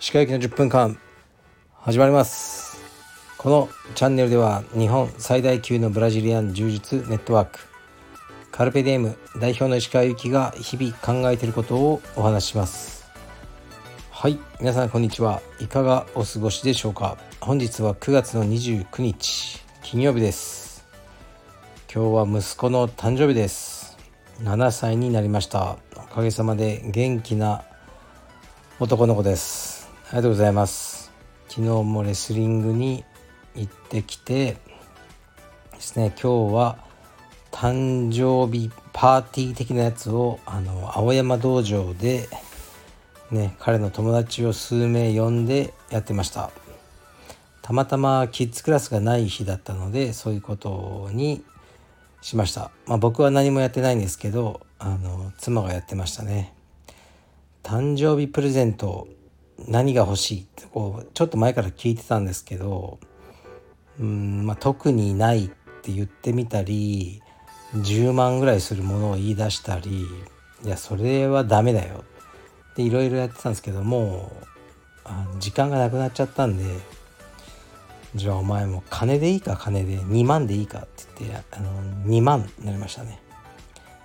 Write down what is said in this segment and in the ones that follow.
石川行きの10分間始まります。このチャンネルでは日本最大級のブラジリアン柔術ネットワークカルペディエム代表の石川由紀が日々考えていることをお話しします。はい皆さんこんにちは。いかがお過ごしでしょうか。本日は9月の29日金曜日です。今日は息子の誕生日です。7歳になりました。おかげさまで元気な男の子です。ありがとうございます。昨日もレスリングに行ってきてですね今日は誕生日パーティー的なやつをあの青山道場でね彼の友達を数名呼んでやってました。たまたまキッズクラスがない日だったのでそういうことにしました、まあ、僕は何もやってないんですけどあの妻がやってましたね。誕生日プレゼント何が欲しい？ってこうちょっと前から聞いてたんですけどうん、まあ、特にないって言ってみたり10万ぐらいするものを言い出したりいやそれはダメだよ。っていろいろやってたんですけどもあ時間がなくなっちゃったんでじゃあお前も金でいいか金で。2万でいいかって言ってあの2万になりましたね。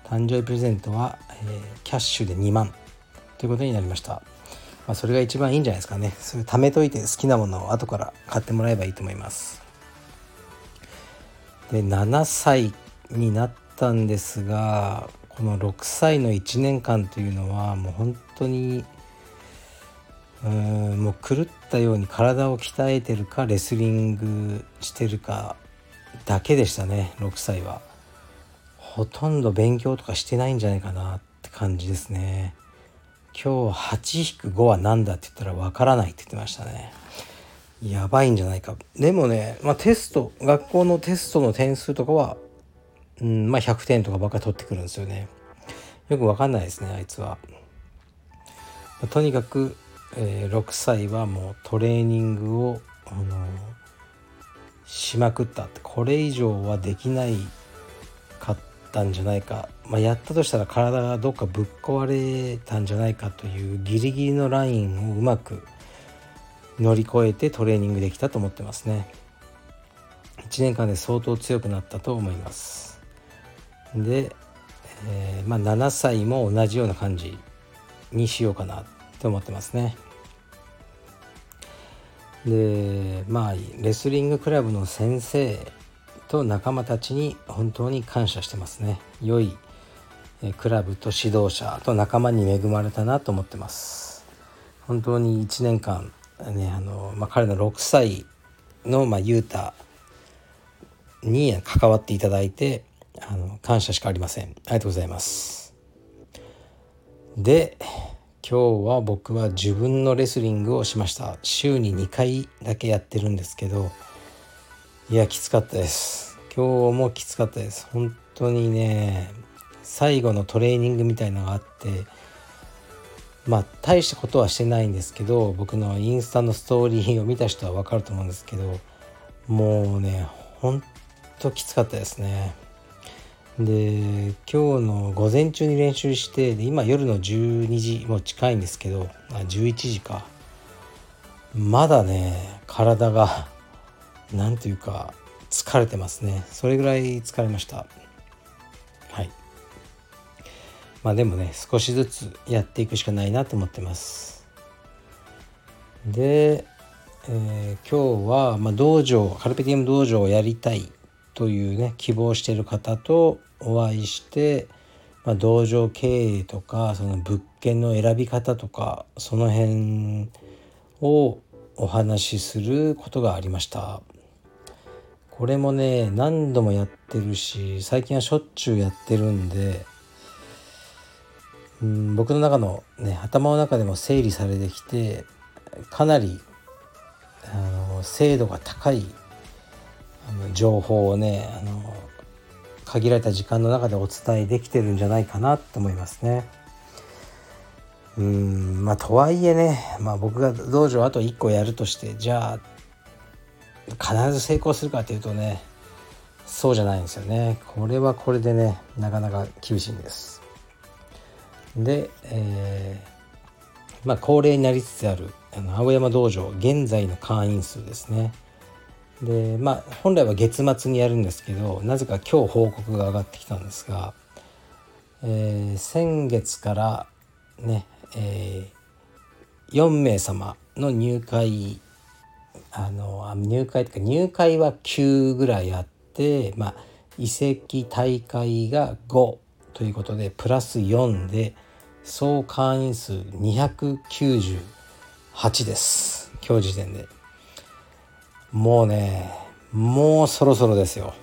誕生日プレゼントは、えー、キャッシュで2万。ということになりました。まあ、それが一番いいんじゃないですかね。それ貯めといて好きなものを後から買ってもらえばいいと思います。で7歳になったんですがこの6歳の1年間というのはもう本当にうんもう狂ったように体を鍛えてるかレスリングしてるかだけでしたね6歳はほとんど勉強とかしてないんじゃないかなって感じですね今日8-5は何だって言ったらわからないって言ってましたね。やばいんじゃないか。でもね、まあ、テスト、学校のテストの点数とかは、うん、まあ100点とかばっかり取ってくるんですよね。よくわかんないですね、あいつは。まあ、とにかく、えー、6歳はもうトレーニングを、あのー、しまくったって、これ以上はできないかったんじゃないか。まあ、やったとしたら体がどっかぶっ壊れたんじゃないかというギリギリのラインをうまく乗り越えてトレーニングできたと思ってますね。1年間で相当強くなったと思います。で、えー、まあ、7歳も同じような感じにしようかなと思ってますね。でまあレスリングクラブの先生と仲間たちに本当に感謝してますね。良いクラブと指導者と仲間に恵まれたなと思ってます。本当に1年間ねあの、まあ、彼の6歳の、まあ、に関わっていただいてあの感謝しかありません。ありがとうございます。で今日は僕は自分のレスリングをしました。週に2回だけやってるんですけどいやきつかったです。今日もきつかったです。本当にね最後のトレーニングみたいなのがあってまあ大したことはしてないんですけど僕のインスタのストーリーを見た人は分かると思うんですけどもうねほんときつかったですね。で今日の午前中に練習して今夜の12時も近いんですけどあ11時か。まだね体が 何ていうか疲れてますね。それぐらい疲れました。はい。まあでもね少しずつやっていくしかないなと思ってます。で、えー、今日は、まあ、道場カルペディウム道場をやりたい。というね希望している方とお会いして、まあ、道場経営とかその物件の選び方とかその辺をお話しすることがありました。これもね何度もやってるし最近はしょっちゅうやってるんでん僕の中の、ね、頭の中でも整理されてきてかなりあの精度が高いあの情報をねあの限られた時間の中でお伝えできてるんじゃないかなと思いますね。うんまあとはいえね、まあ、僕が道場あと1個やるとしてじゃあ必ず成功するかというとねそうじゃないんですよね。これはこれでねなかなか厳しいんです。で、えー、まあ恒例になりつつあるあの青山道場現在の会員数ですね。でまあ本来は月末にやるんですけどなぜか今日報告が上がってきたんですが、えー、先月からね、えー、4名様の入会あの入会とか入会は9ぐらいあってまあ移籍大会が5ということでプラス4で総会員数298です。今日時点で。もうねもうそろそろですよ。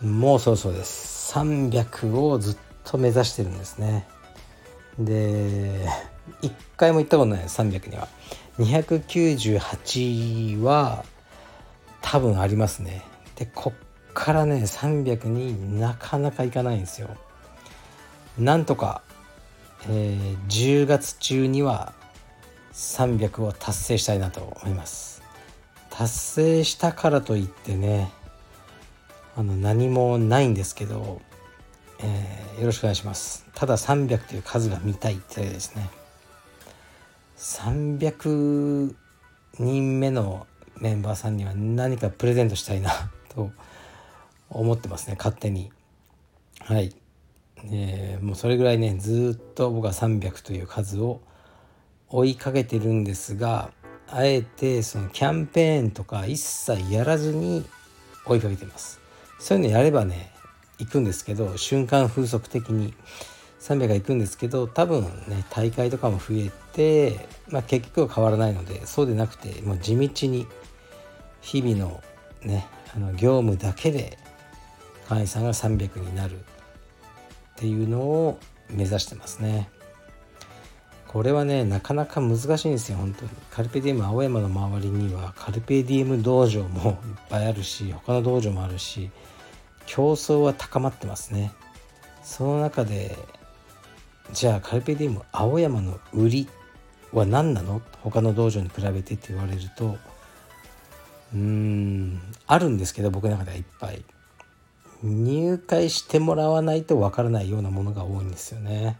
もうそろそろです。300をずっと目指してるんですね。で1回も行ったことない。300には。298は多分ありますね。でこっからね300になかなかいかないんですよ。なんとか、えー、10月中には300を達成したいなと思います。達成したからといってねあの何もないんですけど、えー、よろしくお願いします。ただ300という数が見たいってですね。300人目のメンバーさんには何かプレゼントしたいな と思ってますね勝手に。はい、えー、もうそれぐらいねずっと僕は300という数を追いかけてるんですがあえてそのキャンペーンとか一切やらずに追いかけてますそういうのやればね行くんですけど瞬間風速的に300が行くんですけど多分ね大会とかも増えて、まあ、結局は変わらないのでそうでなくてもう地道に日々のねあの業務だけで会員さんが300になるっていうのを目指してますね。これはねなかなか難しいんですよ本当に。カルペディウム青山の周りにはカルペディウム道場もいっぱいあるし他の道場もあるし競争は高まってますね。その中でじゃあカルペディウム青山の売りは何なの？他の道場に比べてって言われるとうーんあるんですけど僕の中ではいっぱい。入会してもらわないとわからないようなものが多いんですよね。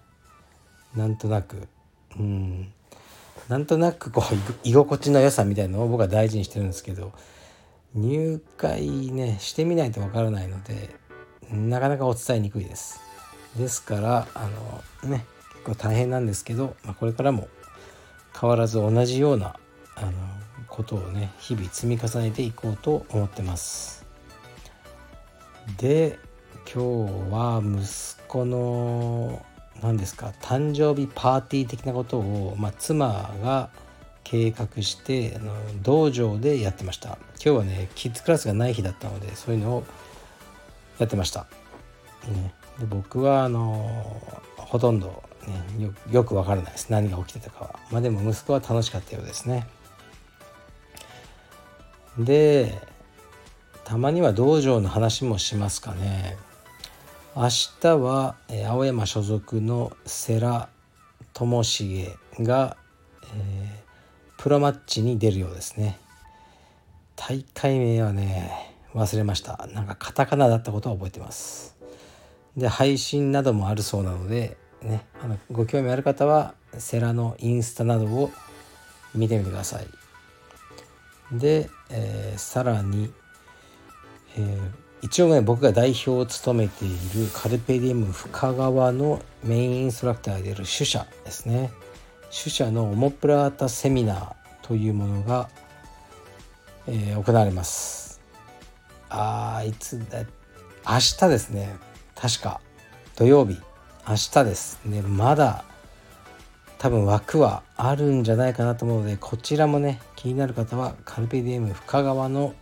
なんとなく。うん。なんとなくこう居心地の良さみたいなのを僕は大事にしてるんですけど入会ねしてみないとわからないのでなかなかお伝えにくいです。ですからあのね結構大変なんですけど、まあ、これからも変わらず同じようなあのことをね日々積み重ねていこうと思ってます。で今日は息子の何ですか？誕生日パーティー的なことを、まあ、妻が計画してあの道場でやってました。今日はねキッズクラスがない日だったのでそういうのをやってました、ね、で僕はあのほとんど、ね、よよくわからないです。何が起きてたかは。まあでも息子は楽しかったようですね。でたまには道場の話もしますかね。明日は、青山所属の世良智重が、えー、プロマッチに出るようですね。大会名はね忘れました。なんかカタカナだったことは覚えてます。で配信などもあるそうなので、ね、あのご興味ある方はセラのインスタなどを見てみてください。で、えー、さらに、えー、一応ね僕が代表を務めているカルペディウム深川のメインインストラクターである主者ですね。主者のオモプラータセミナーというものが、えー、行われます。あいつだ明日ですね。確か。土曜日。明日ですね。まだ多分枠はあるんじゃないかなと思うのでこちらもね気になる方はカルペディエム深川の、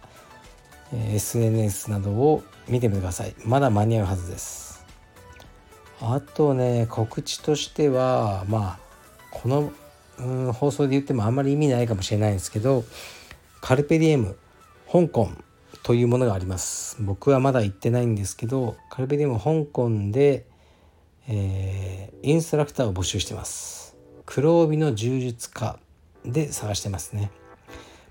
SNS などを見てみてください。まだ間に合うはずです。あとね告知としてはまあこの、うん、放送で言ってもあんまり意味ないかもしれないんですけどカルペディエム香港というものがあります。僕はまだ行ってないんですけどカルベディウム香港で、えー、インストラクターを募集してます。黒帯の柔術家で探してますね。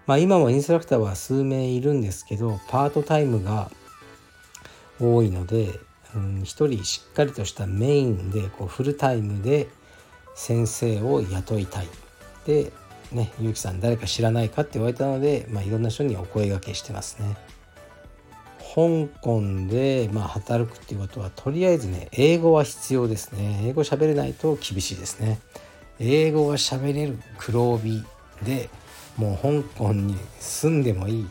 まあ今もインストラクターは数名いるんですけどパートタイムが多いので、うん、一人しっかりとしたメインでこうフルタイムで先生を雇いたい。でねゆうきさん誰か知らないかって言われたので、まあ、いろんな人にお声がけしてますね。香港で、まあ、働くっていうことはとりあえずね英語は必要ですね。英語喋れないと厳しいですね。英語が喋れる黒帯でもう香港に住んでもいい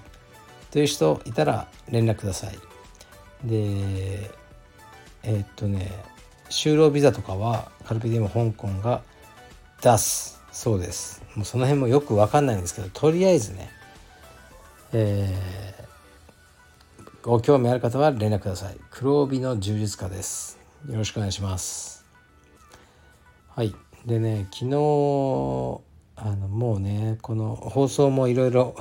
という人いたら連絡ください。でえー、っとね就労ビザとかはカルピディウム香港が出すそうです。もうその辺もよく分かんないんですけどとりあえずねえーご興味ある方は連絡ください。黒帯の充実家です。よろしくお願いします。はい。でね昨日あのもうねこの放送もいろいろ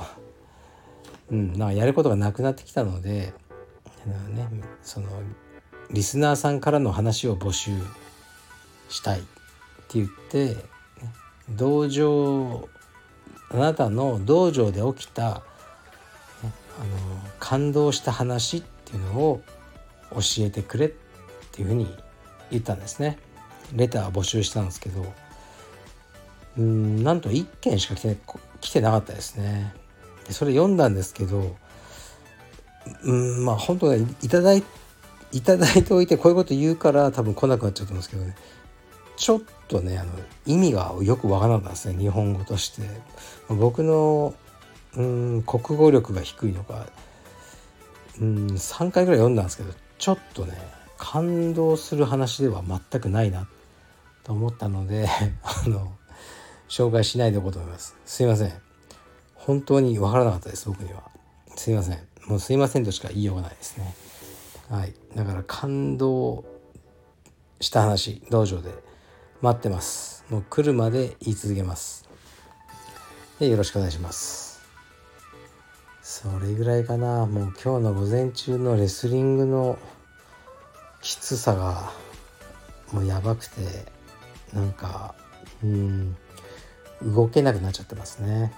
うんなやることがなくなってきたのでねそのリスナーさんからの話を募集したいって言って、道場あなたの道場で起きたあの感動した話っていうのを教えてくれっていうふうに言ったんですね。レター募集したんですけどうんなんと1件しか来て来てなかったですね。でそれ読んだんですけどうんまあ本当ねいただいいただいておいてこういうこと言うから多分来なくなっちゃったんですけどねちょっとねあの意味がよくわからなかったですね日本語として。僕のうん国語力が低いのかうん3回ぐらい読んだんですけどちょっとね感動する話では全くないなと思ったので あの紹介しないでおこうと思います。すいません。本当に分からなかったです僕には。すいません。もうすいませんとしか言いようがないですね。はい。だから感動した話道場で。待ってます。もう来るまで言い続けます。でよろしくお願いします。それぐらいかな。もう今日の午前中のレスリングのきつさがもうやばくてなんかうん。動けなくなっちゃってますね。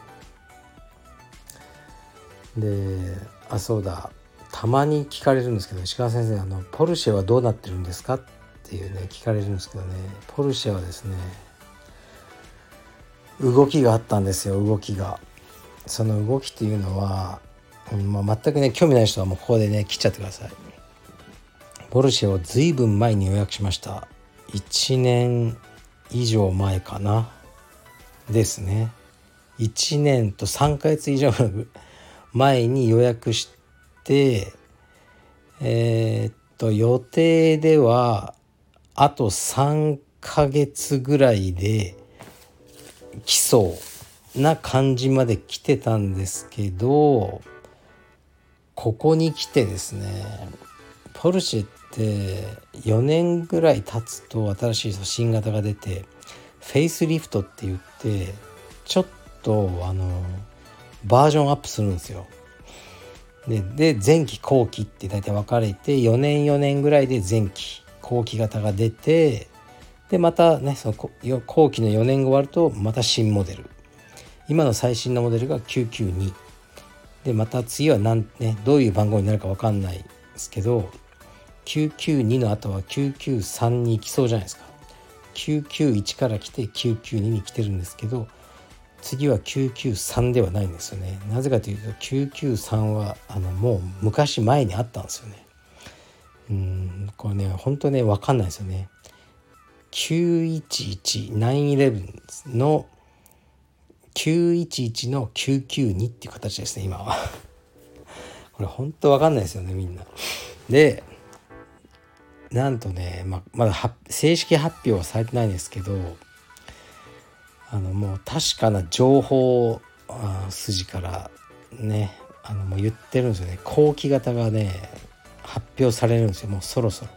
であそうだ。たまに聞かれるんですけど石川先生あのポルシェはどうなってるんですか？っていうね聞かれるんですけどね。ポルシェはですね動きがあったんですよ動きが。その動きっていうのはうんまあ、全くね興味ない人はもうここでね切っちゃってください。ポルシェを随分前に予約しました。1年以上前かな。ですね。1年と3ヶ月以上前に予約してえー、っと予定ではあと3ヶ月ぐらいで来そうな感じまで来てたんですけどここに来てですねポルシェって4年ぐらい経つと新しい新型が出てフェイスリフトって言ってちょっとあのバージョンアップするんですよ。で前期後期って大体分かれて4年4年ぐらいで前期後期型が出てでまたねその後期の4年後終わるとまた新モデル。今の最新のモデルが992でまた次は何、ね、どういう番号になるか分かんないですけど992の後は993に行きそうじゃないですか。991から来て992に来てるんですけど次は993ではないんですよね。なぜかというと993はあのもう昔前にあったんですよね。うんこれね本当ね分かんないですよね。911911の911の992っていう形ですね今は。これ本当わかんないですよねみんな。でなんとね、ままだ正式発表はされてないんですけどあのもう確かな情報筋からねあのもう言ってるんですよね。後期型がね発表されるんですよ。もうそろそろ。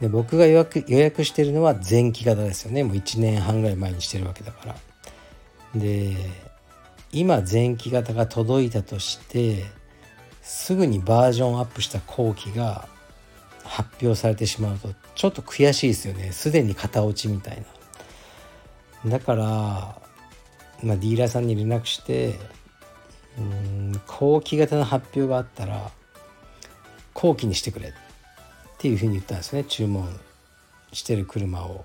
で僕が予約予約してるのは前期型ですよね。もう1年半ぐらい前にしてるわけだから。で今前期型が届いたとしてすぐにバージョンアップした後期が発表されてしまうとちょっと悔しいですよね。すでに型落ちみたいな。だから、まあ、ディーラーさんに連絡してうん後期型の発表があったら後期にしてくれ。っていうふうに言ったんですね。注文してる車を。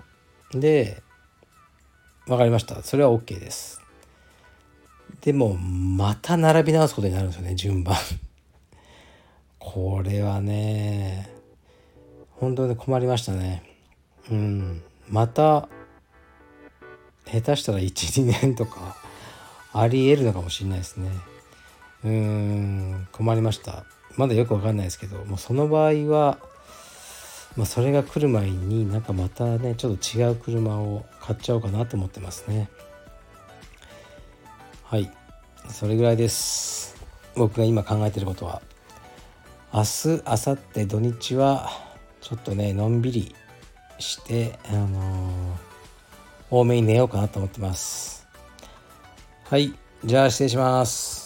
で分かりました。それは OK です。でもまた並び直すことになるんですよね順番。これはね。本当に困りましたね。うん。また下手したら12年とかありえるのかもしれないですね。うーん。困りました。まだよくわかんないですけどもうその場合は、まあ、それが来る前になんかまたねちょっと違う車を買っちゃおうかなと思ってますね。はい。それぐらいです。僕が今考えてることは。明日明後日土日はちょっとねのんびりしてあのー、多めに寝ようかなと思ってます。はいじゃあ失礼します。